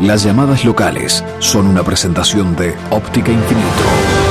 Las llamadas locales son una presentación de Óptica Infinito.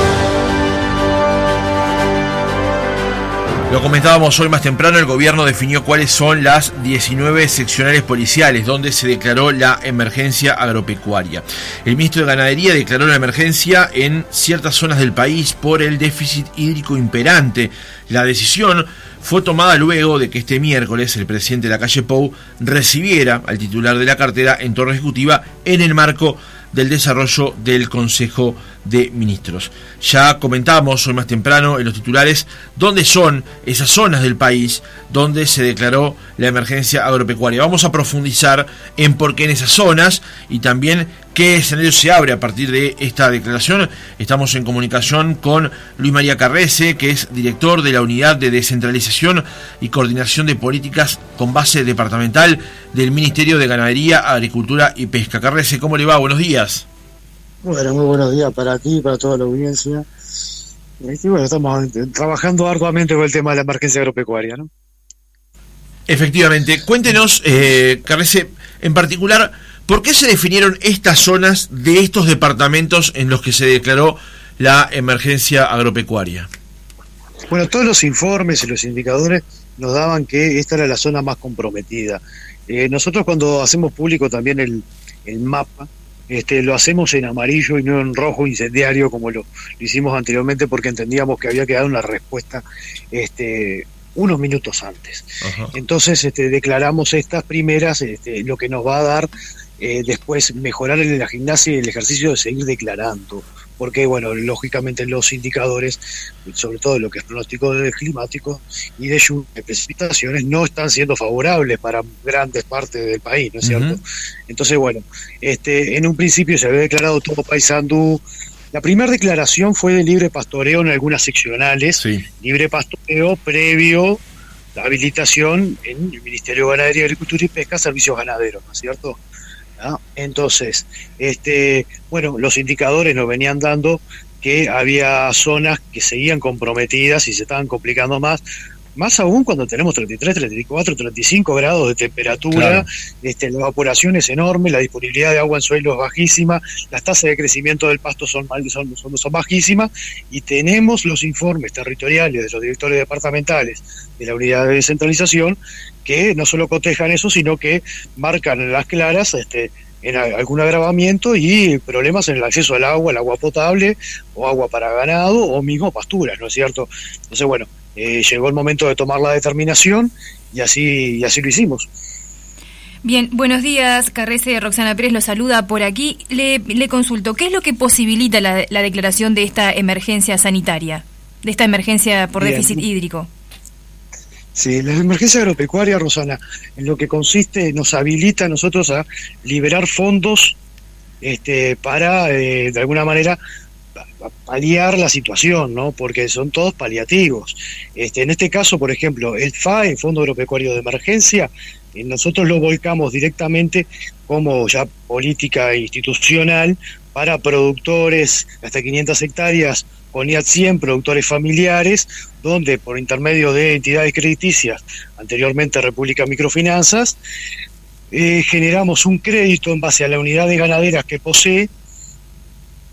Lo comentábamos hoy más temprano, el gobierno definió cuáles son las 19 seccionales policiales donde se declaró la emergencia agropecuaria. El ministro de Ganadería declaró la emergencia en ciertas zonas del país por el déficit hídrico imperante. La decisión fue tomada luego de que este miércoles el presidente de la calle Pou recibiera al titular de la cartera en torre ejecutiva en el marco del desarrollo del Consejo de Ministros. Ya comentamos hoy más temprano en los titulares dónde son esas zonas del país donde se declaró la emergencia agropecuaria. Vamos a profundizar en por qué en esas zonas y también qué escenario se abre a partir de esta declaración. Estamos en comunicación con Luis María Carrese, que es director de la Unidad de Descentralización y Coordinación de Políticas con base departamental del Ministerio de Ganadería, Agricultura y Pesca. Carrese, ¿cómo le va? Buenos días. Bueno, muy buenos días para ti y para toda la audiencia. Y bueno, estamos trabajando arduamente con el tema de la emergencia agropecuaria, ¿no? Efectivamente. Cuéntenos, eh, Carrese, en particular, ¿por qué se definieron estas zonas de estos departamentos en los que se declaró la emergencia agropecuaria? Bueno, todos los informes y los indicadores nos daban que esta era la zona más comprometida. Eh, nosotros cuando hacemos público también el, el mapa, este, lo hacemos en amarillo y no en rojo incendiario como lo, hicimos anteriormente porque entendíamos que había que dar una respuesta este, unos minutos antes. Entonces este, declaramos estas primeras, este, lo que nos va a dar eh, después mejorar en la gimnasia y el ejercicio de seguir declarando porque, bueno, lógicamente los indicadores, sobre todo lo que es pronóstico climático y de de precipitaciones, no están siendo favorables para grandes partes del país, ¿no es cierto? Entonces, bueno, este, en un principio se había declarado todo paisandú. La primera declaración fue de libre pastoreo en algunas seccionales, libre pastoreo previo la habilitación en el Ministerio de Ganadería, Agricultura y Pesca, servicios ganaderos, ¿no es cierto? Entonces, este, bueno, los indicadores nos venían dando que había zonas que seguían comprometidas y se estaban complicando más, más aún cuando tenemos 33, 34, 35 grados de temperatura, este, la evaporación es enorme, la disponibilidad de agua en suelo es bajísima, las tasas de crecimiento del pasto son, son, son, son bajísimas y tenemos los informes territoriales de los directores departamentales de la unidad de descentralización que no solo cotejan eso, sino que marcan las claras este, en algún agravamiento y problemas en el acceso al agua, el agua potable o agua para ganado o mismo pasturas, ¿no es cierto? Entonces, bueno, eh, llegó el momento de tomar la determinación y así, y así lo hicimos. Bien, buenos días, Carrece. Roxana Pérez lo saluda por aquí. Le, le consulto, ¿qué es lo que posibilita la, la, declaración de esta emergencia sanitaria, de esta emergencia por déficit hídrico? Sí, la emergencia agropecuaria, Rosana, en lo que consiste, nos habilita a nosotros a liberar fondos este, para, eh, de alguna manera, paliar la situación, ¿no? Porque son todos paliativos. Este, en este caso, por ejemplo, el FAE, Fondo Agropecuario de Emergencia, eh, nosotros lo volcamos directamente como ya política institucional para productores hasta 500 hectáreas con IAT 100, productores familiares, donde por intermedio de entidades crediticias, anteriormente República Microfinanzas, eh, generamos un crédito en base a la unidad de ganaderas que posee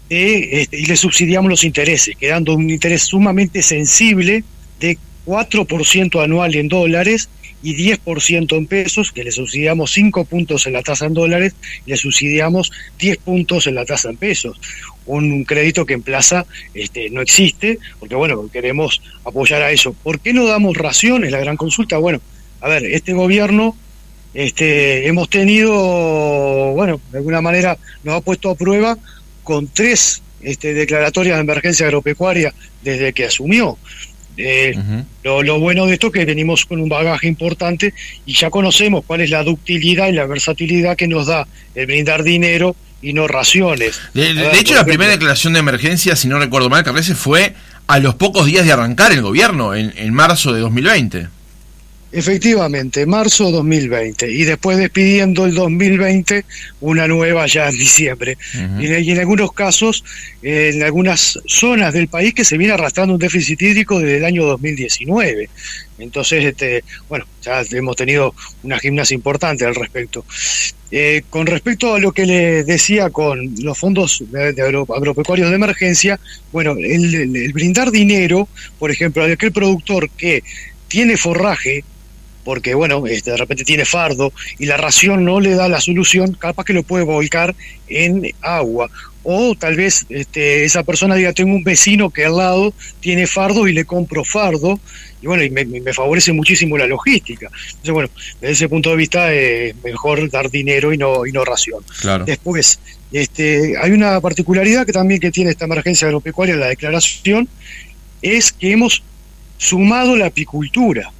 este, y le subsidiamos los intereses, quedando un interés sumamente sensible de 4% anual en dólares y 10% en pesos, que le subsidiamos 5 puntos en la tasa en dólares le subsidiamos 10 puntos en la tasa en pesos. Un crédito que en plaza este, no existe, porque bueno, queremos apoyar a eso. ¿Por qué no damos raciones? La gran consulta, bueno, a ver, este gobierno este, hemos tenido, bueno, de alguna manera nos ha puesto a prueba con tres este, declaratorias de emergencia agropecuaria desde que asumió. Eh, lo, bueno de esto es que venimos con un bagaje importante y ya conocemos cuál es la ductilidad y la versatilidad que nos da el brindar dinero y no raciones. De, hecho, la primera declaración de emergencia, si no recuerdo mal, que fue a los pocos días de arrancar el gobierno, en, en marzo de 2020. Efectivamente, marzo 2020 y después despidiendo el 2020 una nueva ya en diciembre. y, en, algunos casos, en algunas zonas del país que se viene arrastrando un déficit hídrico desde el año 2019. Entonces, este, bueno, ya hemos tenido una gimnasia importante al respecto. Eh, con respecto a lo que le decía con los fondos de, agropecuarios de emergencia, bueno, el, brindar dinero, por ejemplo, a aquel productor que tiene forraje porque bueno, este, de repente tiene fardo y la ración no le da la solución, capaz que lo puede volcar en agua. O tal vez este, esa persona diga, tengo un vecino que al lado tiene fardo y le compro fardo, y bueno, y me, favorece muchísimo la logística. Entonces, bueno, desde ese punto de vista es mejor dar dinero y no, y no ración. Claro. Después, este, hay una particularidad que también que tiene esta emergencia agropecuaria, la declaración, es que hemos sumado la apicultura.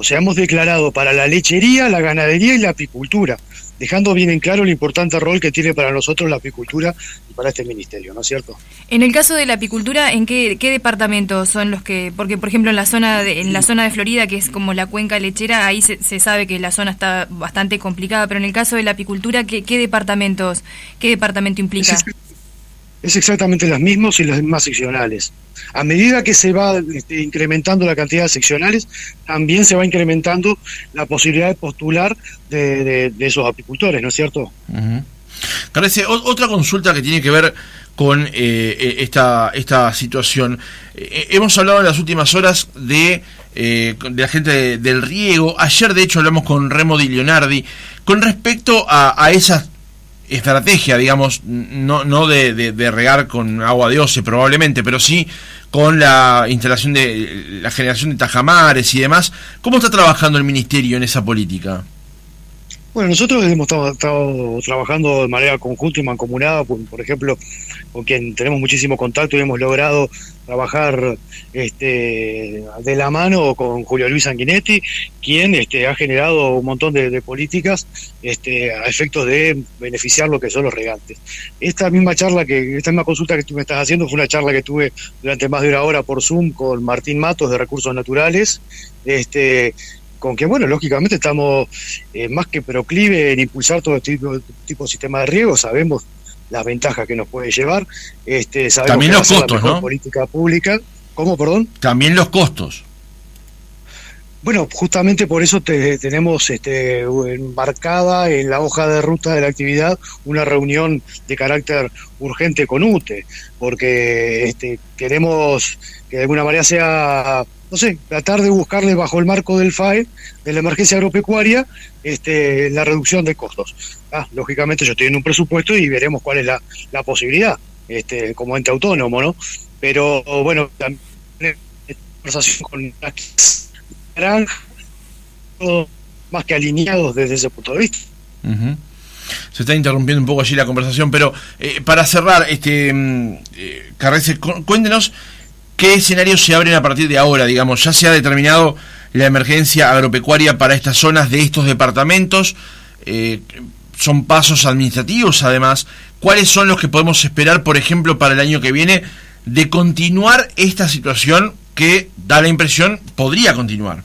O sea, hemos declarado para la lechería, la ganadería y la apicultura, dejando bien en claro el importante rol que tiene para nosotros la apicultura y para este ministerio, ¿no es cierto? En el caso de la apicultura, ¿en qué, departamentos son los que, porque por ejemplo en la zona de, en la zona de Florida, que es como la cuenca lechera, ahí se, sabe que la zona está bastante complicada, pero en el caso de la apicultura, ¿qué, qué departamentos, qué departamento implica? Es exactamente las mismas y las más seccionales. A medida que se va este, incrementando la cantidad de seccionales, también se va incrementando la posibilidad de postular de, esos apicultores, ¿no es cierto? otra consulta que tiene que ver con eh, eh, esta, esta situación. Eh, hemos hablado en las últimas horas de, de la gente del riego. Ayer, de hecho, hablamos con Remo Di Leonardi con respecto a, a esas estrategia, digamos, no, no de, regar con agua de oce probablemente, pero sí con la instalación de la generación de tajamares y demás. ¿Cómo está trabajando el ministerio en esa política? Bueno, nosotros hemos estado, trabajando de manera conjunta y mancomunada, por, ejemplo, con quien tenemos muchísimo contacto y hemos logrado trabajar este, de la mano con Julio Luis Sanguinetti, quien este, ha generado un montón de, políticas este, a efectos de beneficiar lo que son los regantes. Esta misma charla, que esta misma consulta que tú me estás haciendo fue una charla que tuve durante más de una hora por Zoom con Martín Matos de Recursos Naturales, con que, bueno, lógicamente estamos eh, más que proclive en impulsar todo este tipo, tipo de sistema de riego, sabemos las ventajas que nos puede llevar, este, sabemos También los costos, ¿no? política pública. ¿Cómo, perdón? También los costos. Bueno, justamente por eso tenemos este, enmarcada en la hoja de ruta de la actividad una reunión de carácter urgente con UTE, porque este, queremos que de alguna manera sea no sé, tratar de buscarle bajo el marco del FAE, de la emergencia agropecuaria, este, la reducción de costos. Ah, lógicamente yo estoy en un presupuesto y veremos cuál es la, la posibilidad, este, como ente autónomo, ¿no? Pero bueno, también conversación con la más que alineados desde ese punto de vista. Se está interrumpiendo un poco allí la conversación, pero eh, para cerrar, este mm, eh, cuéntenos ¿Qué escenarios se abren a partir de ahora? Digamos, ya se ha determinado la emergencia agropecuaria para estas zonas de estos departamentos. Eh, son pasos administrativos, además. ¿Cuáles son los que podemos esperar, por ejemplo, para el año que viene, de continuar esta situación que da la impresión podría continuar?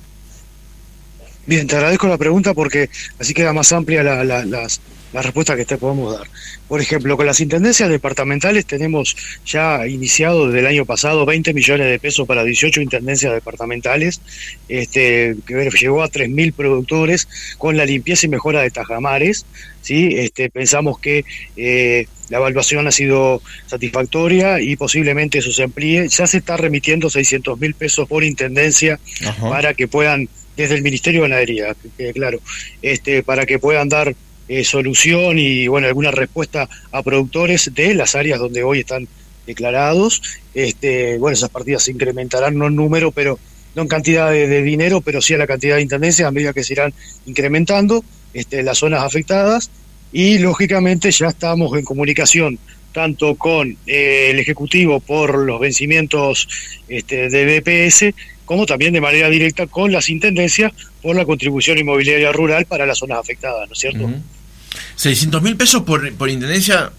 Bien, te agradezco la pregunta porque así queda más amplia la, la respuesta que te podemos dar. Por ejemplo, con las intendencias departamentales tenemos ya iniciado desde el año pasado 20 millones de pesos para 18 intendencias departamentales, este, que llegó a 3.000 productores con la limpieza y mejora de tajamares. ¿sí? Este, pensamos que eh, la evaluación ha sido satisfactoria y posiblemente eso se amplíe. Ya se está remitiendo 600 mil pesos por intendencia para que puedan desde el Ministerio de Ganadería, claro, este, para que puedan dar eh, solución y bueno alguna respuesta a productores de las áreas donde hoy están declarados. Este, bueno, esas partidas se incrementarán no en número, pero no en cantidad de, dinero, pero sí a la cantidad de intendencias a medida que se irán incrementando este, las zonas afectadas y lógicamente ya estamos en comunicación tanto con eh, el Ejecutivo por los vencimientos este, de BPS, como también de manera directa con las intendencias por la contribución inmobiliaria rural para las zonas afectadas, ¿no es cierto? 600 mil pesos por, por intendencia.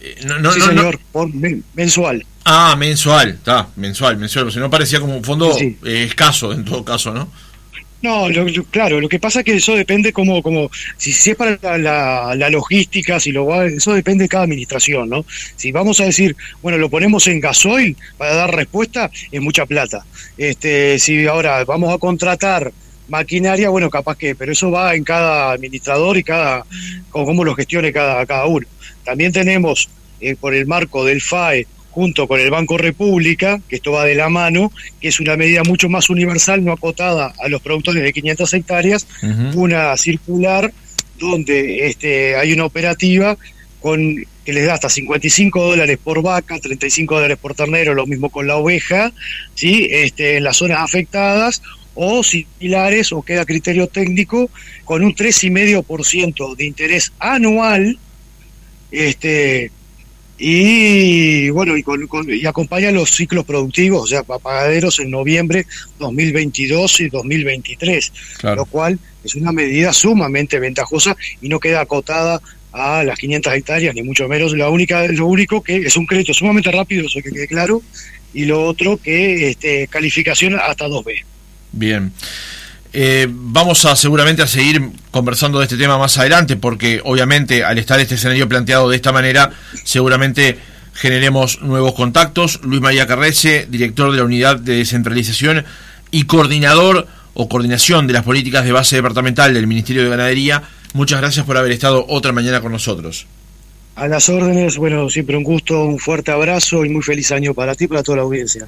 Eh, no, sí, señor, por mensual. Ah, mensual, está, mensual, mensual, porque no parecía como un fondo eh, escaso en todo caso, ¿no? No, claro, lo que pasa es que eso depende como, como si, si es para la, la, logística, si lo va, eso depende de cada administración, ¿no? Si vamos a decir, bueno, lo ponemos en gasoil para dar respuesta, es mucha plata. Este, si ahora vamos a contratar maquinaria, bueno, capaz que, pero eso va en cada administrador y cada, cómo lo gestione cada, cada uno. También tenemos, eh, por el marco del FAE, junto con el Banco República, que esto va de la mano, que es una medida mucho más universal, no acotada a los productores de 500 hectáreas, una circular donde este, hay una operativa con que les da hasta 55 dólares por vaca, 35 dólares por ternero, lo mismo con la oveja, ¿sí? este, en las zonas afectadas, o similares, o queda criterio técnico, con un 3,5% de interés anual, este, y bueno, y, con, y acompaña los ciclos productivos, o sea, pagaderos en noviembre 2022 y 2023, lo cual es una medida sumamente ventajosa y no queda acotada a las 500 hectáreas, ni mucho menos. La única, lo único que es un crédito sumamente rápido, eso que quede claro, y lo otro que este, calificación hasta 2B. Bien. Eh, vamos a seguramente a seguir conversando de este tema más adelante, porque obviamente al estar este escenario planteado de esta manera, seguramente generemos nuevos contactos. Luis María Carrece, director de la Unidad de Descentralización y coordinador o coordinación de las políticas de base departamental del Ministerio de Ganadería, muchas gracias por haber estado otra mañana con nosotros. A las órdenes, bueno, siempre un gusto, un fuerte abrazo y muy feliz año para ti y para toda la audiencia.